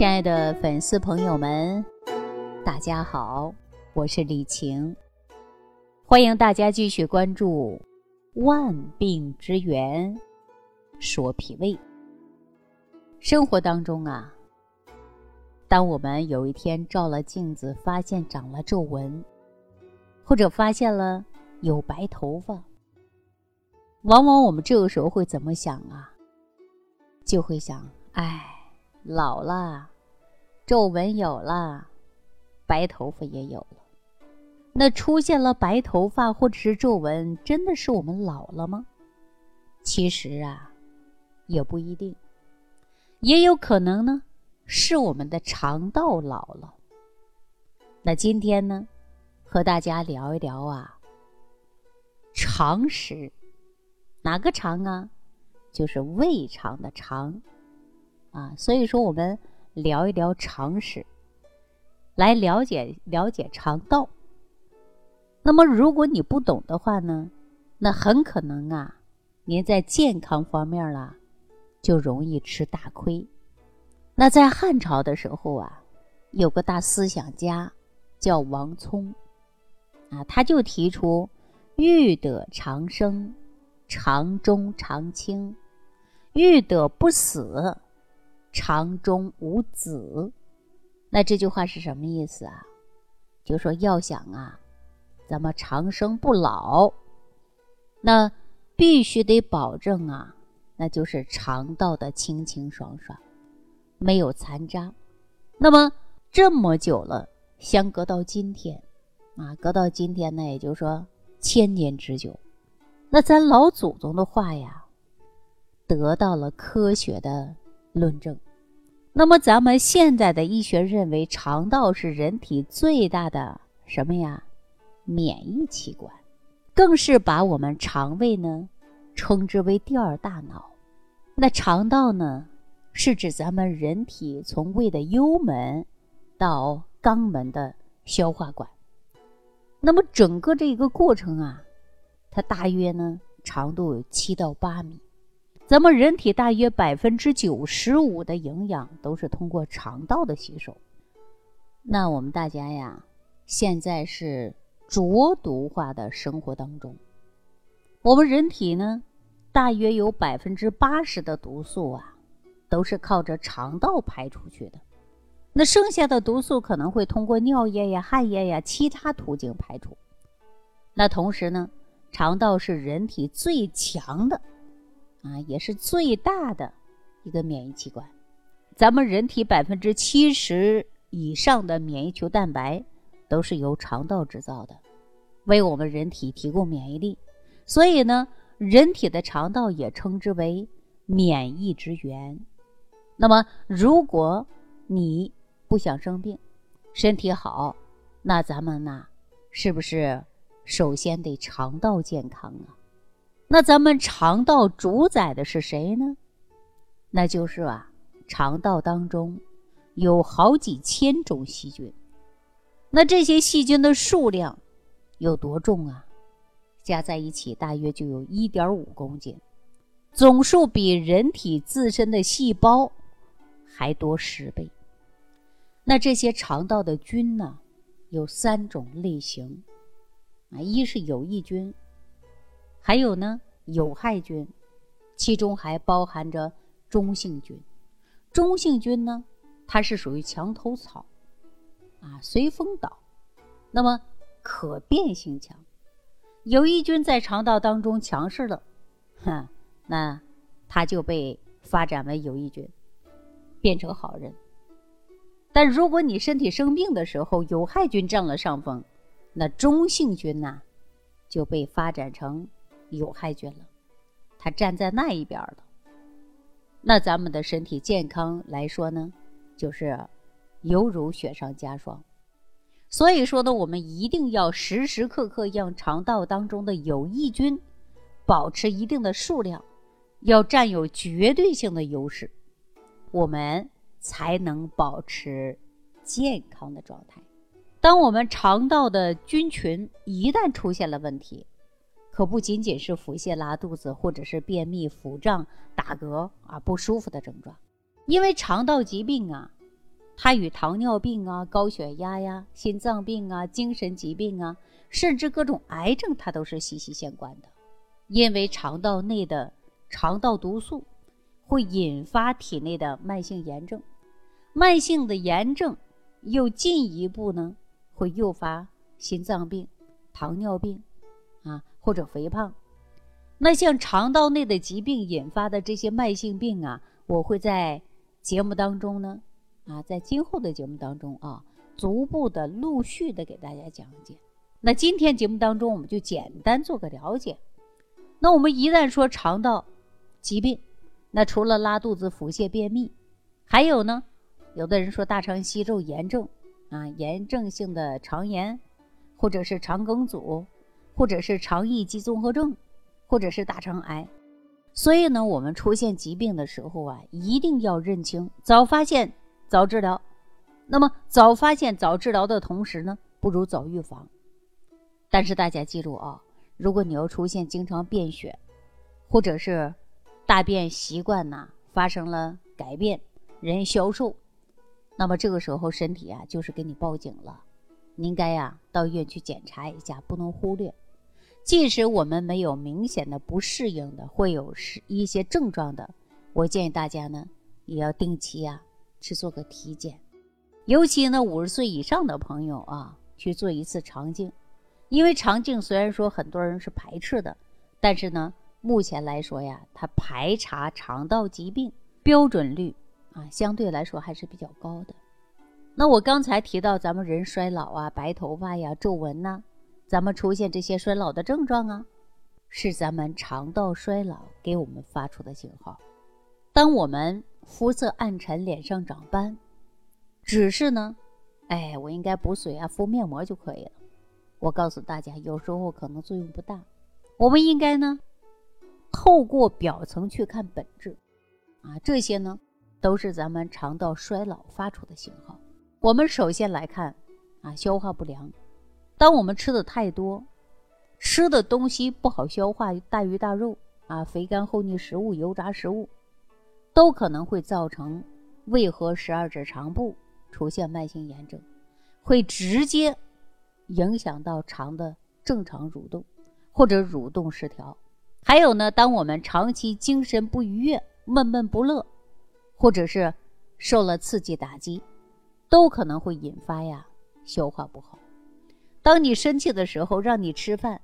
亲爱的粉丝朋友们，大家好，我是李晴，欢迎大家继续关注《万病之源说脾胃》。生活当中啊，当我们有一天照了镜子，发现长了皱纹，或者发现了有白头发，往往我们这个时候会怎么想啊？就会想，哎，老了，皱纹有了，白头发也有了。那出现了白头发或者是皱纹，真的是我们老了吗？其实啊，也不一定。也有可能呢，是我们的肠道老了。那今天呢，和大家聊一聊啊，常识，哪个肠啊？就是胃肠的肠，啊，所以说我们聊一聊常识，来了解了解肠道。那么如果你不懂的话呢，那很可能啊，您在健康方面啦。就容易吃大亏。那在汉朝的时候啊，有个大思想家叫王聪，啊，他就提出“欲得长生，肠中常青；欲得不死，肠中无子。”那这句话是什么意思啊？就说要想啊，咱们长生不老，那必须得保证啊。那就是肠道的清清爽爽，没有残渣。那么这么久了，相隔到今天，啊，隔到今天呢，也就是说千年之久。那咱老祖宗的话呀，得到了科学的论证。那么咱们现在的医学认为，肠道是人体最大的什么呀？免疫器官，更是把我们肠胃呢，称之为第二大脑。那肠道呢，是指咱们人体从胃的幽门到肛门的消化管。那么整个这一个过程啊，它大约呢长度有七到八米。咱们人体大约百分之九十五的营养都是通过肠道的吸收。那我们大家呀，现在是浊毒化的生活当中，我们人体呢。大约有百分之八十的毒素啊，都是靠着肠道排出去的。那剩下的毒素可能会通过尿液呀、汗液呀其他途径排出。那同时呢，肠道是人体最强的啊，也是最大的一个免疫器官。咱们人体百分之七十以上的免疫球蛋白都是由肠道制造的，为我们人体提供免疫力。所以呢。人体的肠道也称之为免疫之源。那么，如果你不想生病，身体好，那咱们呢，是不是首先得肠道健康啊？那咱们肠道主宰的是谁呢？那就是啊，肠道当中有好几千种细菌。那这些细菌的数量有多重啊？加在一起大约就有一点五公斤，总数比人体自身的细胞还多十倍。那这些肠道的菌呢，有三种类型啊，一是有益菌，还有呢有害菌，其中还包含着中性菌。中性菌呢，它是属于墙头草啊，随风倒，那么可变性强。有益菌在肠道当中强势了，哼，那它就被发展为有益菌，变成好人。但如果你身体生病的时候，有害菌占了上风，那中性菌呢就被发展成有害菌了，它站在那一边了。那咱们的身体健康来说呢，就是犹如雪上加霜。所以说呢，我们一定要时时刻刻让肠道当中的有益菌保持一定的数量，要占有绝对性的优势，我们才能保持健康的状态。当我们肠道的菌群一旦出现了问题，可不仅仅是腹泻、拉肚子，或者是便秘、腹胀、打嗝啊不舒服的症状，因为肠道疾病啊，它与糖尿病啊、高血压呀、心脏病啊、精神疾病啊，甚至各种癌症，它都是息息相关的。因为肠道内的肠道毒素会引发体内的慢性炎症，慢性的炎症又进一步呢会诱发心脏病、糖尿病啊或者肥胖。那像肠道内的疾病引发的这些慢性病啊，我会在节目当中呢。啊，在今后的节目当中啊，逐步的、陆续的给大家讲解。那今天节目当中，我们就简单做个了解。那我们一旦说肠道疾病，那除了拉肚子、腹泻、便秘，还有呢，有的人说大肠息肉炎症啊，炎症性的肠炎，或者是肠梗阻，或者是肠易激综合症，或者是大肠癌。所以呢，我们出现疾病的时候啊，一定要认清，早发现。早治疗，那么早发现、早治疗的同时呢，不如早预防。但是大家记住啊，如果你要出现经常便血，或者是大便习惯呐发生了改变，人消瘦，那么这个时候身体啊就是给你报警了，你应该呀到医院去检查一下，不能忽略。即使我们没有明显的不适应的，会有是一些症状的，我建议大家呢也要定期呀。去做个体检，尤其呢五十岁以上的朋友啊，去做一次肠镜。因为肠镜虽然说很多人是排斥的，但是呢，目前来说呀，它排查肠道疾病标准率啊，相对来说还是比较高的。那我刚才提到咱们人衰老啊，白头发呀、皱纹呐，咱们出现这些衰老的症状啊，是咱们肠道衰老给我们发出的信号。当我们肤色暗沉，脸上长斑，只是呢，哎，我应该补水啊，敷面膜就可以了。我告诉大家，有时候可能作用不大。我们应该呢，透过表层去看本质，啊，这些呢，都是咱们肠道衰老发出的信号。我们首先来看，啊，消化不良。当我们吃的太多，吃的东西不好消化，大鱼大肉啊，肥甘厚腻食物，油炸食物。都可能会造成胃和十二指肠部出现慢性炎症，会直接影响到肠的正常蠕动或者蠕动失调。还有呢，当我们长期精神不愉悦、闷闷不乐，或者是受了刺激打击，都可能会引发呀消化不好。当你生气的时候，让你吃饭，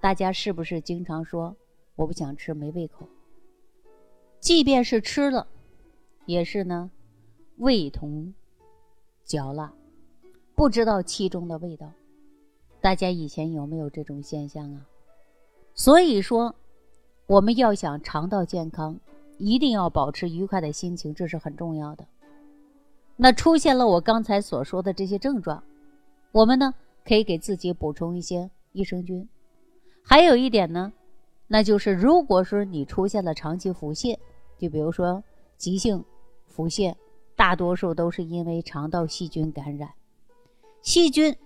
大家是不是经常说我不想吃，没胃口？即便是吃了，也是呢，味同嚼蜡，不知道其中的味道。大家以前有没有这种现象啊？所以说，我们要想肠道健康，一定要保持愉快的心情，这是很重要的。那出现了我刚才所说的这些症状，我们呢可以给自己补充一些益生菌。还有一点呢，那就是如果说你出现了长期腹泻，就比如说急性腹泻，大多数都是因为肠道细菌感染，细菌，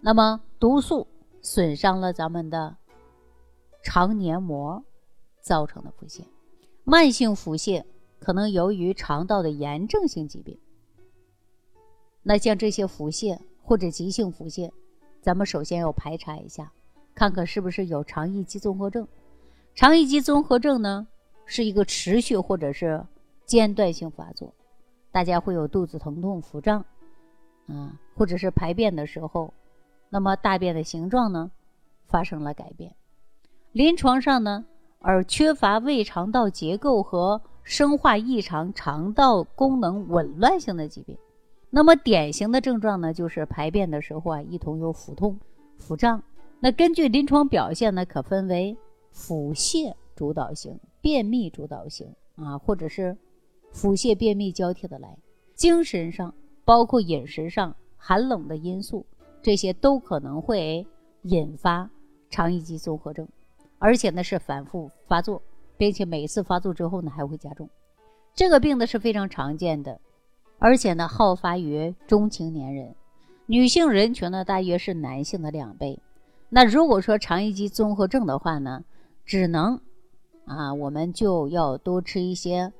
那么毒素损伤了咱们的肠黏膜，造成的腹泻。慢性腹泻可能由于肠道的炎症性疾病。那像这些腹泻或者急性腹泻，咱们首先要排查一下，看看是不是有肠易激综合症。肠易激综合症呢？是一个持续或者是间断性发作，大家会有肚子疼痛、腹胀，啊，或者是排便的时候，那么大便的形状呢发生了改变。临床上呢，而缺乏胃肠道结构和生化异常、肠道功能紊乱性的疾病。那么典型的症状呢，就是排便的时候啊，一同有腹痛、腹胀。那根据临床表现呢，可分为腹泻主导型。便秘主导型啊，或者是腹泻、便秘交替的来，精神上包括饮食上寒冷的因素，这些都可能会引发肠易激综合症，而且呢是反复发作，并且每次发作之后呢还会加重。这个病呢是非常常见的，而且呢好发于中青年人，女性人群呢大约是男性的两倍。那如果说肠易激综合症的话呢，只能。啊，我们就要多吃一些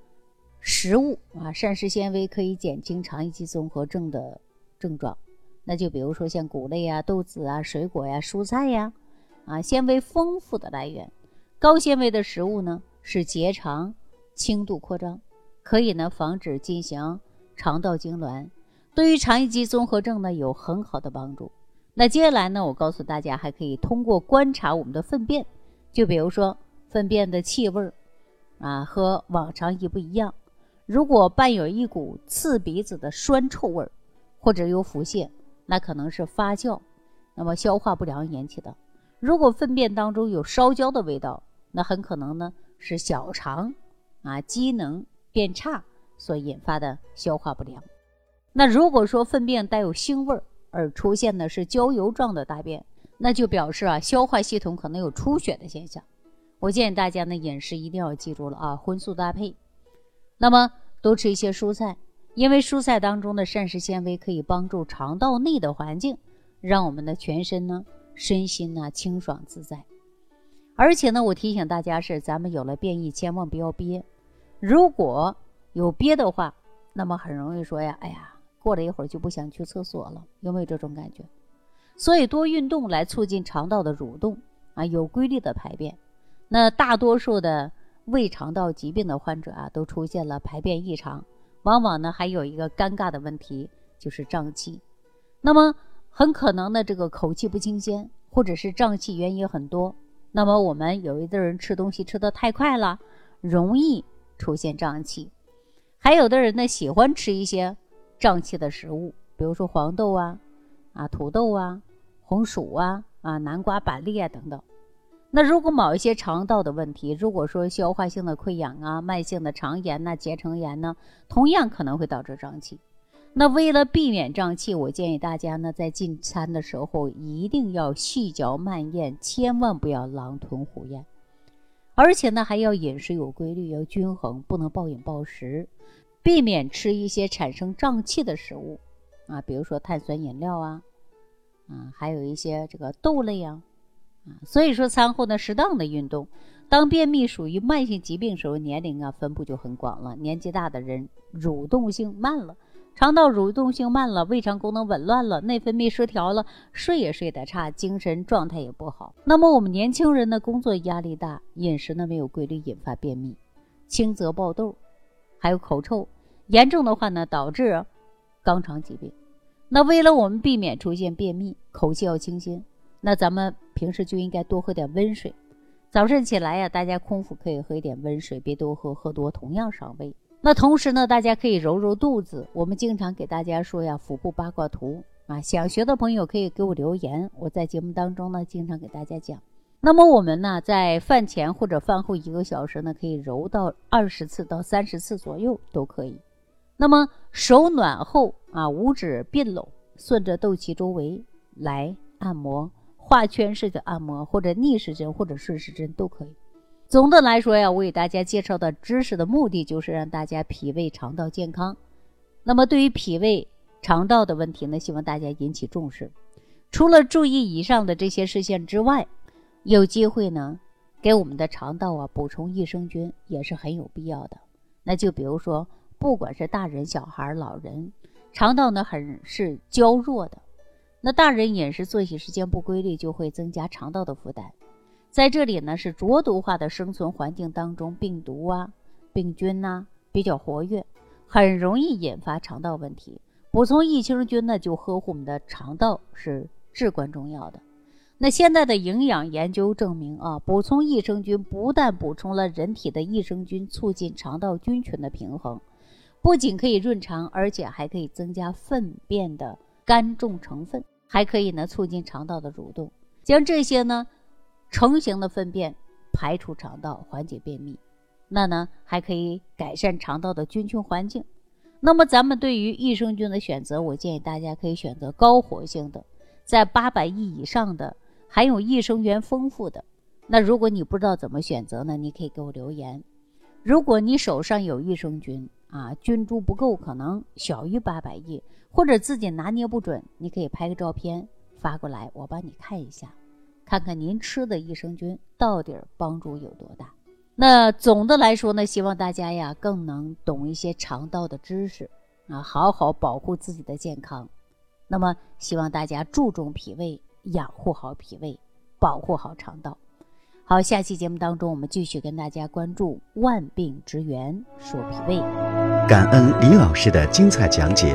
食物啊，膳食纤维可以减轻肠易激综合症的症状。那就比如说像谷类啊、豆子啊、水果呀、蔬菜呀，啊，纤维丰富的来源。高纤维的食物呢，是结肠轻度扩张，可以呢防止进行肠道痉挛，对于肠易激综合症呢有很好的帮助。那接下来呢，我告诉大家，还可以通过观察我们的粪便，就比如说粪便的气味儿啊，和往常一不一样。如果伴有一股刺鼻子的酸臭味儿，或者有腹泻。那可能是发酵，那么消化不良引起的。如果粪便当中有烧焦的味道，那很可能呢是小肠啊机能变差所引发的消化不良。那如果说粪便带有腥味儿而出现的是焦油状的大便，那就表示啊消化系统可能有出血的现象。我建议大家呢饮食一定要记住了啊荤素搭配，那么多吃一些蔬菜。因为蔬菜当中的膳食纤维可以帮助肠道内的环境，让我们的全身呢、身心呢清爽自在。而且呢，我提醒大家是，咱们有了便意，千万不要憋。如果有憋的话，那么很容易说呀，哎呀，过了一会儿就不想去厕所了，有没有这种感觉？所以多运动来促进肠道的蠕动啊，有规律的排便。那大多数的胃肠道疾病的患者啊，都出现了排便异常。往往呢还有一个尴尬的问题，就是胀气。那么很可能呢这个口气不清鲜，或者是胀气原因很多。那么我们有一的人吃东西吃得太快了，容易出现胀气。还有的人呢喜欢吃一些胀气的食物，比如说黄豆啊、啊土豆啊、红薯啊、啊南瓜、板栗啊等等。那如果某一些肠道的问题，如果说消化性的溃疡啊、慢性的肠炎呐、结肠炎呢，同样可能会导致胀气。那为了避免胀气，我建议大家呢，在进餐的时候一定要细嚼慢咽，千万不要狼吞虎咽。而且呢，还要饮食有规律，要均衡，不能暴饮暴食，避免吃一些产生胀气的食物啊，比如说碳酸饮料啊，啊，还有一些这个豆类啊。所以说，餐后呢，适当的运动。当便秘属于慢性疾病时候，年龄啊分布就很广了。年纪大的人，蠕动性慢了，肠道蠕动性慢了，胃肠功能紊乱了，内分泌失调了，睡也睡得差，精神状态也不好。那么我们年轻人呢，工作压力大，饮食呢没有规律，引发便秘，轻则爆痘，还有口臭，严重的话呢，导致肛肠疾病。那为了我们避免出现便秘，口气要清新。那咱们平时就应该多喝点温水，早晨起来呀，大家空腹可以喝一点温水，别多喝，喝多同样伤胃。那同时呢，大家可以揉揉肚子。我们经常给大家说呀，腹部八卦图啊，想学的朋友可以给我留言，我在节目当中呢，经常给大家讲。那么我们呢，在饭前或者饭后一个小时呢，可以揉到二十次到三十次左右都可以。那么手暖后啊，五指并拢，顺着肚脐周围来按摩。画圈式的按摩，或者逆时针，或者顺时针都可以。总的来说呀，我给大家介绍的知识的目的就是让大家脾胃肠道健康。那么对于脾胃肠道的问题呢，希望大家引起重视。除了注意以上的这些事项之外，有机会呢，给我们的肠道啊补充益生菌也是很有必要的。那就比如说，不管是大人、小孩、老人，肠道呢很是娇弱的。那大人饮食作息时间不规律，就会增加肠道的负担。在这里呢，是浊毒化的生存环境当中，病毒啊、病菌呐比较活跃，很容易引发肠道问题。补充益生菌呢，就呵护我们的肠道是至关重要的。那现在的营养研究证明啊，补充益生菌不但补充了人体的益生菌，促进肠道菌群的平衡，不仅可以润肠，而且还可以增加粪便的。干重成分还可以呢，促进肠道的蠕动，将这些呢成型的粪便排出肠道，缓解便秘。那呢还可以改善肠道的菌群环境。那么咱们对于益生菌的选择，我建议大家可以选择高活性的，在八百亿以上的，含有益生元丰富的。那如果你不知道怎么选择呢，你可以给我留言。如果你手上有益生菌啊，菌株不够，可能小于八百亿。或者自己拿捏不准，你可以拍个照片发过来，我帮你看一下，看看您吃的益生菌到底帮助有多大。那总的来说呢，希望大家呀更能懂一些肠道的知识啊，好好保护自己的健康。那么，希望大家注重脾胃，养护好脾胃，保护好肠道。好，下期节目当中，我们继续跟大家关注万病之源，说脾胃。感恩李老师的精彩讲解。